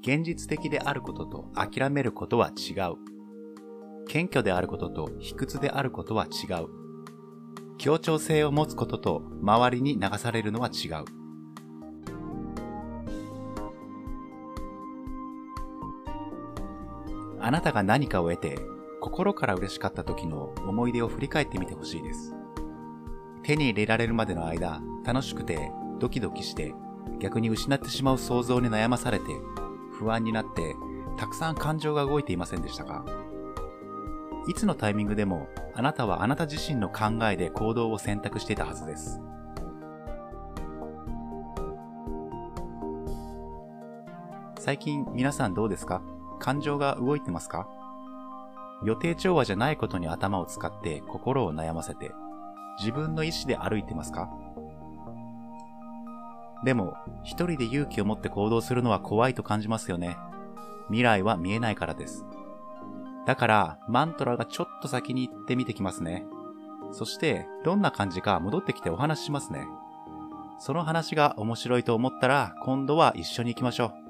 現実的であることと諦めることは違う。謙虚であることと卑屈であることは違う。協調性を持つことと周りに流されるのは違う。あなたが何かを得て心から嬉しかった時の思い出を振り返ってみてほしいです。手に入れられるまでの間、楽しくてドキドキして逆に失ってしまう想像に悩まされて不安になってたくさん感情が動いていませんでしたか？いつのタイミングでもあなたはあなた自身の考えで行動を選択していたはずです。最近皆さんどうですか？感情が動いてますか？予定調和じゃないことに頭を使って心を悩ませて自分の意思で歩いてますか？でも、一人で勇気を持って行動するのは怖いと感じますよね。未来は見えないからです。だから、マントラがちょっと先に行ってみてきますね。そして、どんな感じか戻ってきてお話ししますね。その話が面白いと思ったら、今度は一緒に行きましょう。